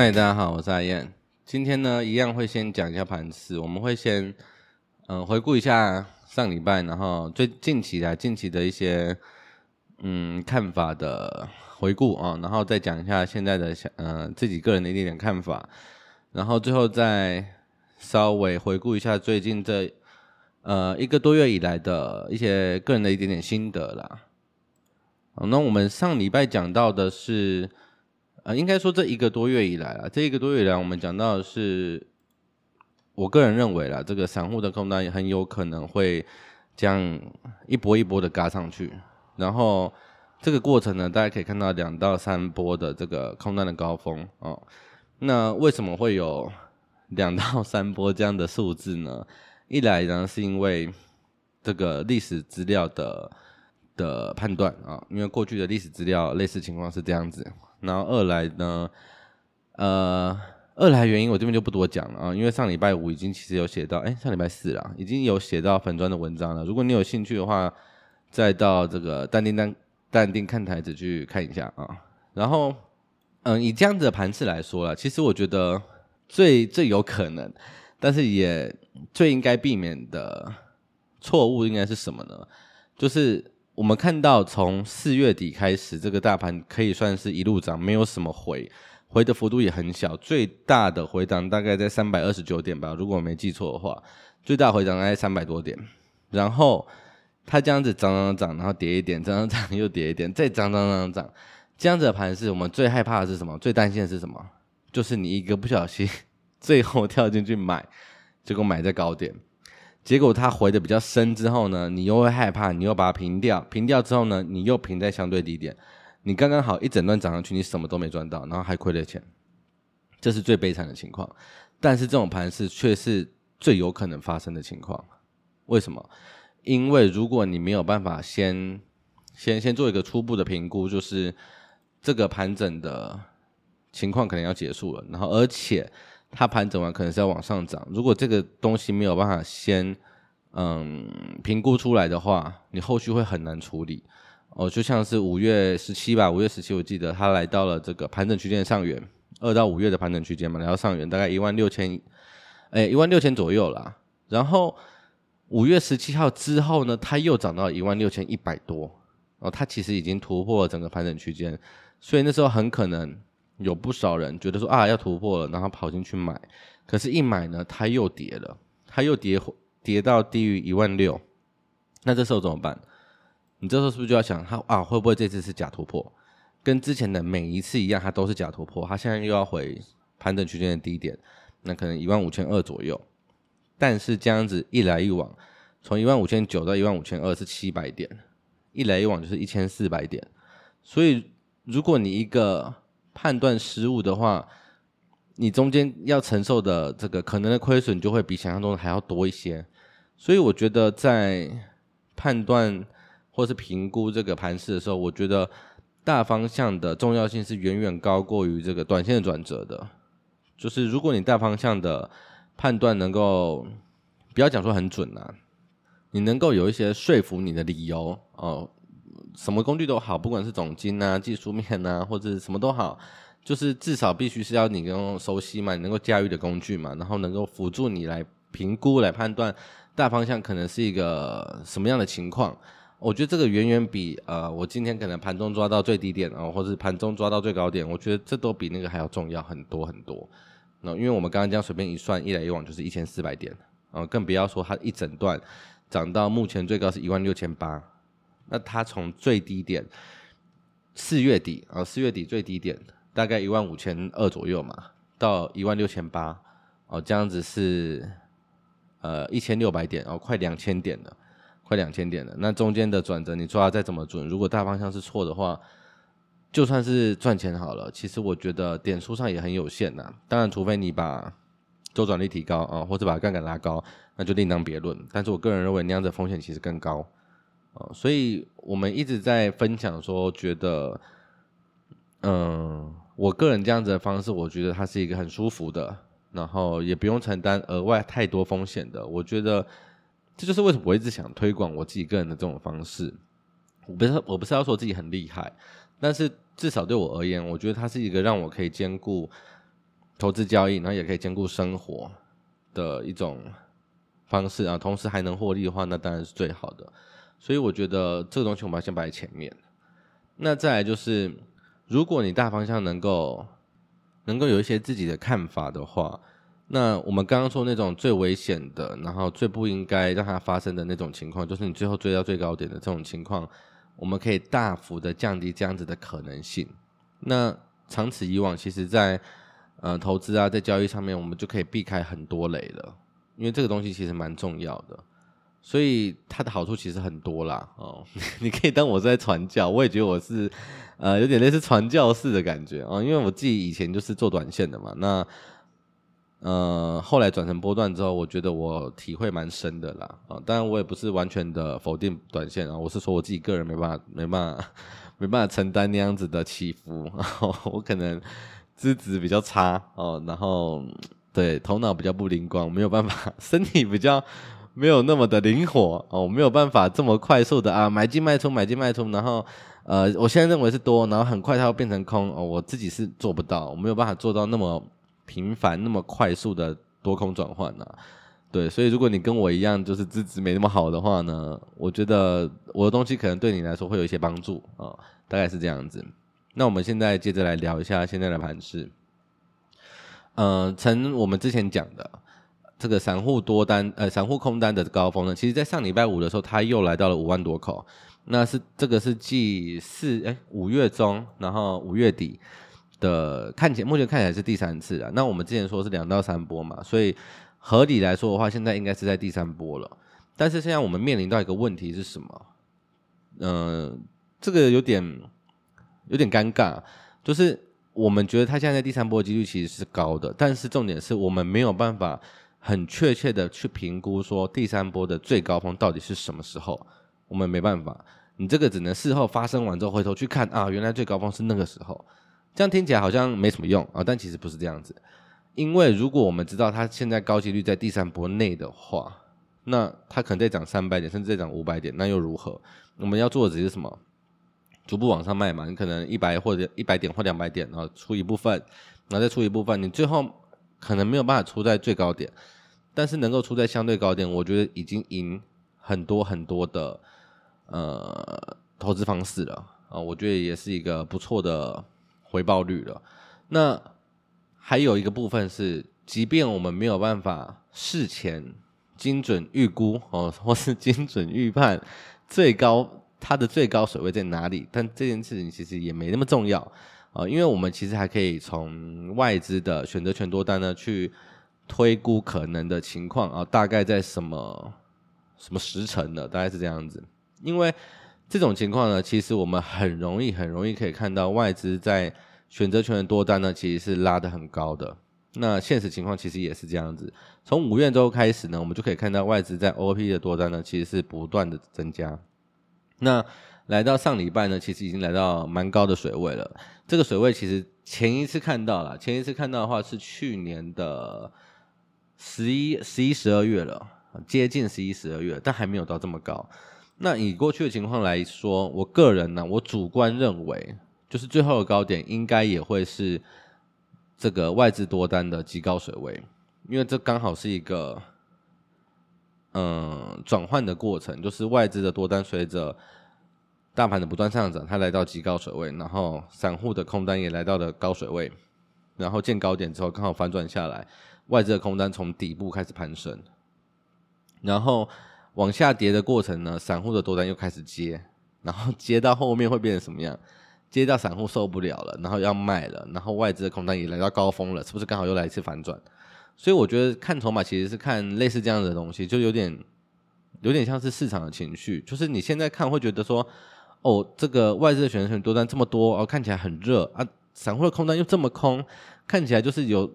嗨，大家好，我是阿燕。今天呢，一样会先讲一下盘势，我们会先嗯、回顾一下上礼拜，然后最近期的近期的一些嗯看法的回顾啊，然后再讲一下现在的嗯、呃、自己个人的一点点看法，然后最后再稍微回顾一下最近这呃一个多月以来的一些个人的一点点心得啦。好，那我们上礼拜讲到的是。呃，应该说这一个多月以来啊，这一个多月以来，我们讲到的是，我个人认为啦，这个散户的空单也很有可能会这样一波一波的嘎上去，然后这个过程呢，大家可以看到两到三波的这个空单的高峰哦。那为什么会有两到三波这样的数字呢？一来呢，是因为这个历史资料的的判断啊，因为过去的历史资料类似情况是这样子。然后二来呢，呃，二来原因我这边就不多讲了啊，因为上礼拜五已经其实有写到，哎，上礼拜四了，已经有写到粉砖的文章了。如果你有兴趣的话，再到这个淡定淡淡定看台子去看一下啊。然后，嗯，以这样子的盘势来说啦，其实我觉得最最有可能，但是也最应该避免的错误应该是什么呢？就是。我们看到从四月底开始，这个大盘可以算是一路涨，没有什么回，回的幅度也很小，最大的回档大概在三百二十九点吧，如果我没记错的话，最大回档大概三百多点。然后它这样子涨涨涨，然后跌一点，涨涨涨又跌一点，再涨涨涨涨，这样子的盘是，我们最害怕的是什么？最担心的是什么？就是你一个不小心，最后跳进去买，结果买在高点。结果它回的比较深之后呢，你又会害怕，你又把它平掉，平掉之后呢，你又平在相对低点，你刚刚好一整段涨上去，你什么都没赚到，然后还亏了钱，这是最悲惨的情况。但是这种盘势却是最有可能发生的情况。为什么？因为如果你没有办法先先先做一个初步的评估，就是这个盘整的情况可能要结束了，然后而且。它盘整完可能是要往上涨，如果这个东西没有办法先嗯评估出来的话，你后续会很难处理哦。就像是五月十七吧，五月十七我记得它来到了这个盘整区间上缘，二到五月的盘整区间嘛，来到上缘大概一万六千，哎一万六千左右啦。然后五月十七号之后呢，它又涨到一万六千一百多哦，它其实已经突破了整个盘整区间，所以那时候很可能。有不少人觉得说啊要突破了，然后跑进去买，可是，一买呢，它又跌了，它又跌跌到低于一万六，那这时候怎么办？你这时候是不是就要想，它啊会不会这次是假突破？跟之前的每一次一样，它都是假突破，它现在又要回盘整区间的低点，那可能一万五千二左右。但是这样子一来一往，从一万五千九到一万五千二是七百点，一来一往就是一千四百点。所以如果你一个判断失误的话，你中间要承受的这个可能的亏损就会比想象中的还要多一些。所以我觉得在判断或是评估这个盘势的时候，我觉得大方向的重要性是远远高过于这个短线的转折的。就是如果你大方向的判断能够不要讲说很准啊，你能够有一些说服你的理由哦。什么工具都好，不管是总经啊、技术面啊，或者什么都好，就是至少必须是要你能够熟悉嘛，你能够驾驭的工具嘛，然后能够辅助你来评估、来判断大方向可能是一个什么样的情况。我觉得这个远远比呃，我今天可能盘中抓到最低点啊，或者盘中抓到最高点，我觉得这都比那个还要重要很多很多。那因为我们刚刚这样随便一算，一来一往就是一千四百点啊，更不要说它一整段涨到目前最高是一万六千八。那它从最低点四月底啊，四月底最低点大概一万五千二左右嘛，到一万六千八哦，这样子是呃一千六百点哦，快两千点了，快两千点了。那中间的转折你抓再怎么准，如果大方向是错的话，就算是赚钱好了，其实我觉得点数上也很有限呐。当然，除非你把周转率提高啊，或者把杠杆拉高，那就另当别论。但是我个人认为那样的风险其实更高。哦，所以我们一直在分享说，觉得，嗯，我个人这样子的方式，我觉得它是一个很舒服的，然后也不用承担额外太多风险的。我觉得这就是为什么我一直想推广我自己个人的这种方式。我不是我不是要说自己很厉害，但是至少对我而言，我觉得它是一个让我可以兼顾投资交易，然后也可以兼顾生活的一种方式啊，同时还能获利的话，那当然是最好的。所以我觉得这个东西我们要先摆在前面。那再来就是，如果你大方向能够能够有一些自己的看法的话，那我们刚刚说那种最危险的，然后最不应该让它发生的那种情况，就是你最后追到最高点的这种情况，我们可以大幅的降低这样子的可能性。那长此以往，其实在呃投资啊，在交易上面，我们就可以避开很多雷了，因为这个东西其实蛮重要的。所以它的好处其实很多啦，哦，你可以当我是在传教，我也觉得我是，呃，有点类似传教士的感觉。啊，哦，因为我自己以前就是做短线的嘛，那，呃，后来转成波段之后，我觉得我体会蛮深的啦，啊，哦，当然我也不是完全的否定短线啊，我是说我自己个人没办法，没办法，没办法承担那样子的起伏，然后我可能资质比较差哦，然后对头脑比较不灵光，没有办法，身体比较。没有那么的灵活哦，没有办法这么快速的啊买进卖出买进卖出，然后呃，我现在认为是多，然后很快它会变成空哦，我自己是做不到，我没有办法做到那么频繁、那么快速的多空转换呐。对，所以如果你跟我一样，就是资质没那么好的话呢，我觉得我的东西可能对你来说会有一些帮助啊，大概是这样子。那我们现在接着来聊一下现在的盘势，嗯，从我们之前讲的。这个散户多单，呃，散户空单的高峰呢，其实，在上礼拜五的时候，它又来到了五万多口，那是这个是继四哎五月中，然后五月底的看起来，目前看起来是第三次了。那我们之前说是两到三波嘛，所以合理来说的话，现在应该是在第三波了。但是现在我们面临到一个问题是什么？嗯、呃，这个有点有点尴尬，就是我们觉得它现在在第三波的几率其实是高的，但是重点是我们没有办法。很确切的去评估说第三波的最高峰到底是什么时候，我们没办法，你这个只能事后发生完之后回头去看啊，原来最高峰是那个时候，这样听起来好像没什么用啊，但其实不是这样子，因为如果我们知道它现在高几率在第三波内的话，那它可能再涨三百点，甚至再涨五百点，那又如何？我们要做的只是什么？逐步往上卖嘛，你可能一百或者一百点或两百点，然后出一部分，然后再出一部分，你最后。可能没有办法出在最高点，但是能够出在相对高点，我觉得已经赢很多很多的呃投资方式了啊，我觉得也是一个不错的回报率了。那还有一个部分是，即便我们没有办法事前精准预估 哦，或是精准预判最高它的最高水位在哪里，但这件事情其实也没那么重要。啊，因为我们其实还可以从外资的选择权多单呢去推估可能的情况啊，大概在什么什么时辰呢？大概是这样子。因为这种情况呢，其实我们很容易很容易可以看到外资在选择权的多单呢，其实是拉得很高的。那现实情况其实也是这样子。从五月周开始呢，我们就可以看到外资在 OP 的多单呢，其实是不断的增加。那来到上礼拜呢，其实已经来到蛮高的水位了。这个水位其实前一次看到了，前一次看到的话是去年的十一、十一、十二月了，接近十一、十二月，但还没有到这么高。那以过去的情况来说，我个人呢，我主观认为，就是最后的高点应该也会是这个外资多单的极高水位，因为这刚好是一个嗯转换的过程，就是外资的多单随着。大盘的不断上涨，它来到极高水位，然后散户的空单也来到了高水位，然后见高点之后刚好反转下来，外资的空单从底部开始攀升，然后往下跌的过程呢，散户的多单又开始接，然后接到后面会变成什么样？接到散户受不了了，然后要卖了，然后外资的空单也来到高峰了，是不是刚好又来一次反转？所以我觉得看筹码其实是看类似这样的东西，就有点有点像是市场的情绪，就是你现在看会觉得说。哦，这个外资的选择多单这么多哦，看起来很热啊，散户的空单又这么空，看起来就是有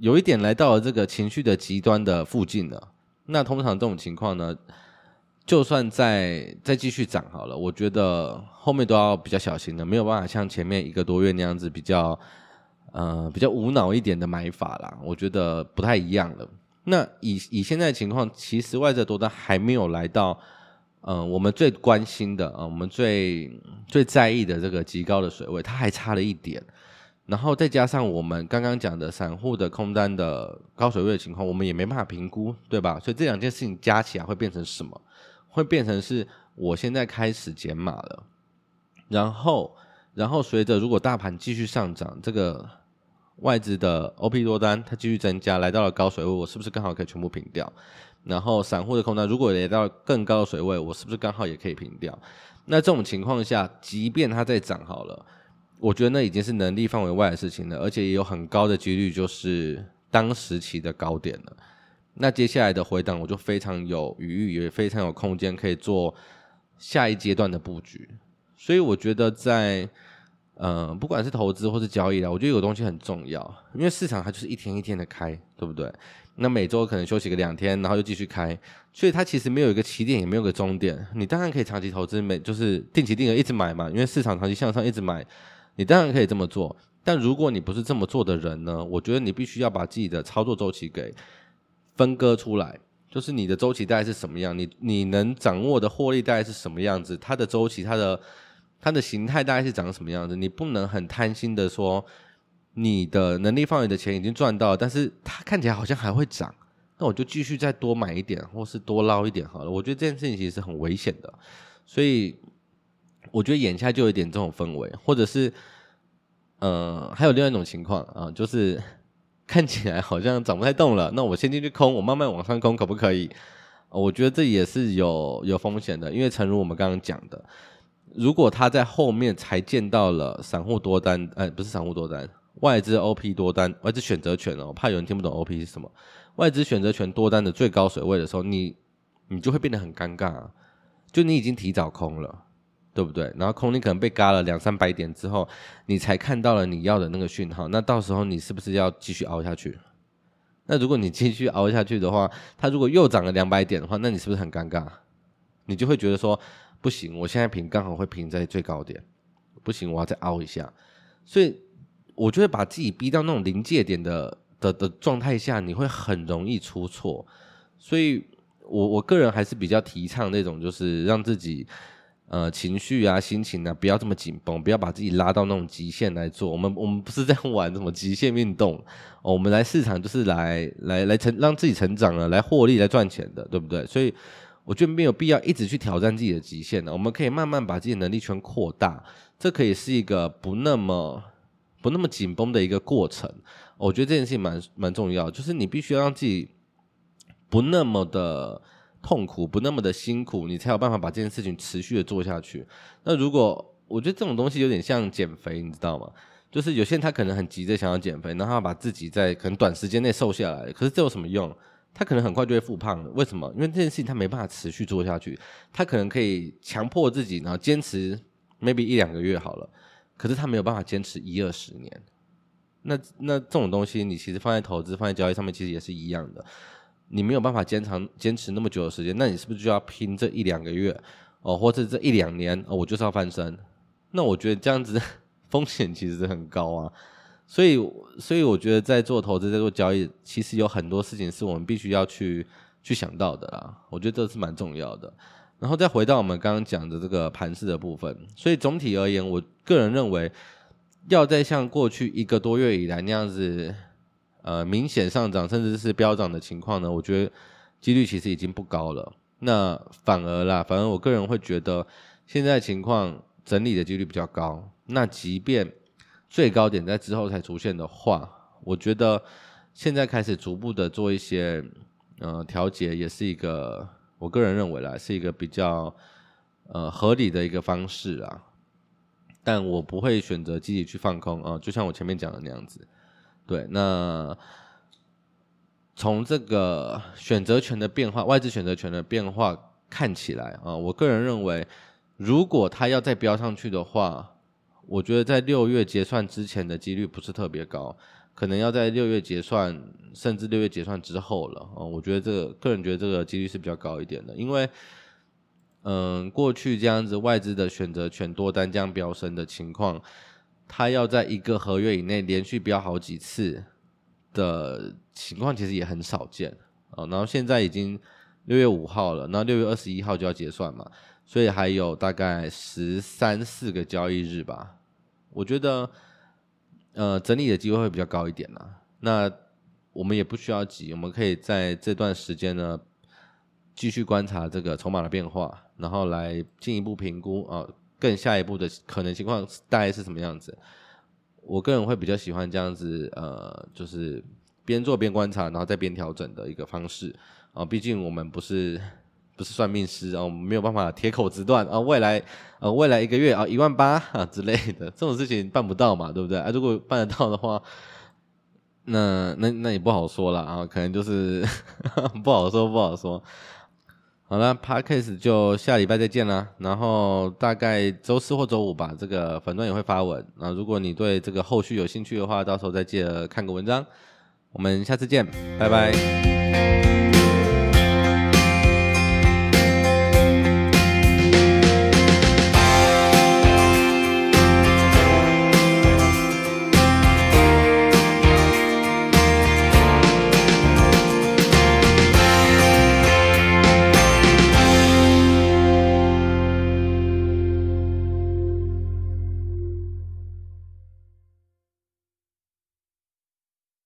有一点来到了这个情绪的极端的附近了。那通常这种情况呢，就算再再继续涨好了，我觉得后面都要比较小心的，没有办法像前面一个多月那样子比较呃比较无脑一点的买法啦，我觉得不太一样了。那以以现在情况，其实外资多单还没有来到。嗯、我们最关心的啊、我们最最在意的这个极高的水位，它还差了一点。然后再加上我们刚刚讲的散户的空单的高水位的情况，我们也没办法评估，对吧？所以这两件事情加起来会变成什么？会变成是我现在开始减码了，然后，然后随着如果大盘继续上涨，这个外资的 OP 多单它继续增加，来到了高水位，我是不是刚好可以全部平掉？然后散户的空单如果来到更高的水位，我是不是刚好也可以平掉？那这种情况下，即便它再涨好了。我觉得那已经是能力范围外的事情了，而且也有很高的几率就是当时期的高点了。那接下来的回档，我就非常有余裕，也非常有空间可以做下一阶段的布局。所以我觉得在嗯，不管是投资或是交易啦，我觉得有东西很重要，因为市场它就是一天一天的开，对不对？那每周可能休息个两天，然后又继续开，所以它其实没有一个起点，也没有个终点。你当然可以长期投资，每就是定期定额一直买嘛，因为市场长期向上，一直买。你当然可以这么做，但如果你不是这么做的人呢？我觉得你必须要把自己的操作周期给分割出来，就是你的周期大概是什么样，你你能掌握的获利大概是什么样子，它的周期、它的它的形态大概是长什么样子，你不能很贪心的说你的能力范围的钱已经赚到，但是它看起来好像还会涨，那我就继续再多买一点，或是多捞一点好了。我觉得这件事情其实是很危险的，所以。我觉得眼下就有一点这种氛围，或者是，呃，还有另外一种情况啊，就是看起来好像涨不太动了，那我先进去空，我慢慢往上空，可不可以？我觉得这也是有有风险的，因为诚如我们刚刚讲的，如果他在后面才见到了散户多单，哎，不是散户多单，外资 OP 多单，外资选择权哦，怕有人听不懂 OP 是什么，外资选择权多单的最高水位的时候，你你就会变得很尴尬啊，就你已经提早空了。对不对？然后空你可能被嘎了两三百点之后，你才看到了你要的那个讯号。那到时候你是不是要继续熬下去？那如果你继续熬下去的话，它如果又涨了两百点的话，那你是不是很尴尬？你就会觉得说不行，我现在平刚好会平在最高点，不行，我要再凹一下。所以我觉得把自己逼到那种临界点的的的状态下，你会很容易出错。所以我我个人还是比较提倡那种，就是让自己。呃，情绪啊，心情啊，不要这么紧绷，不要把自己拉到那种极限来做。我们我们不是在玩什么极限运动，我们来市场就是来来来成让自己成长了，来获利来赚钱的，对不对？所以我觉得没有必要一直去挑战自己的极限的。我们可以慢慢把自己的能力圈扩大，这可以是一个不那么不那么紧绷的一个过程。我觉得这件事情蛮蛮重要，就是你必须要让自己不那么的。痛苦不那么的辛苦，你才有办法把这件事情持续的做下去。那如果我觉得这种东西有点像减肥，你知道吗？就是有些人他可能很急着想要减肥，然后把自己在可能短时间内瘦下来，可是这有什么用？他可能很快就会复胖了。为什么？因为这件事情他没办法持续做下去。他可能可以强迫自己，然后坚持 maybe 一两个月好了，可是他没有办法坚持一二十年。那那这种东西，你其实放在投资、放在交易上面，其实也是一样的。你没有办法坚长坚持那么久的时间，那你是不是就要拼这一两个月哦，或者这一两年哦，我就是要翻身？那我觉得这样子风险其实很高啊，所以所以我觉得在做投资、在做交易，其实有很多事情是我们必须要去去想到的啦。我觉得这是蛮重要的。然后再回到我们刚刚讲的这个盘势的部分，所以总体而言，我个人认为要再像过去一个多月以来那样子。呃，明显上涨甚至是飙涨的情况呢，我觉得几率其实已经不高了。那反而啦，反而我个人会觉得现在情况整理的几率比较高。那即便最高点在之后才出现的话，我觉得现在开始逐步的做一些呃调节，也是一个我个人认为啦，是一个比较呃合理的一个方式啊。但我不会选择积极去放空啊，就像我前面讲的那样子。对，那从这个选择权的变化，外资选择权的变化看起来啊，我个人认为，如果它要再飙上去的话，我觉得在六月结算之前的几率不是特别高，可能要在六月结算，甚至六月结算之后了啊。我觉得这个个人觉得这个几率是比较高一点的，因为嗯，过去这样子外资的选择权多单这样飙升的情况。他要在一个合约以内连续飙好几次的情况，其实也很少见啊。然后现在已经六月五号了，那六月二十一号就要结算嘛，所以还有大概十三四个交易日吧。我觉得呃，整理的机会会比较高一点啦。那我们也不需要急，我们可以在这段时间呢，继续观察这个筹码的变化，然后来进一步评估啊，更下一步的可能情况大概是什么样子。我个人会比较喜欢这样子，呃，就是边做边观察，然后再边调整的一个方式啊。毕竟我们不是不是算命师啊，我们没有办法铁口直断啊，未来呃未来一个月啊一万八啊之类的 这种事情办不到嘛，对不对？啊，如果办得到的话。那那那也不好说了啊，可能就是 不好说不好说。好了，Podcast 就下礼拜再见啦。然后大概周四或周五吧，这个粉专也会发文啊。如果你对这个后续有兴趣的话，到时候再记得看个文章。我们下次见，拜拜。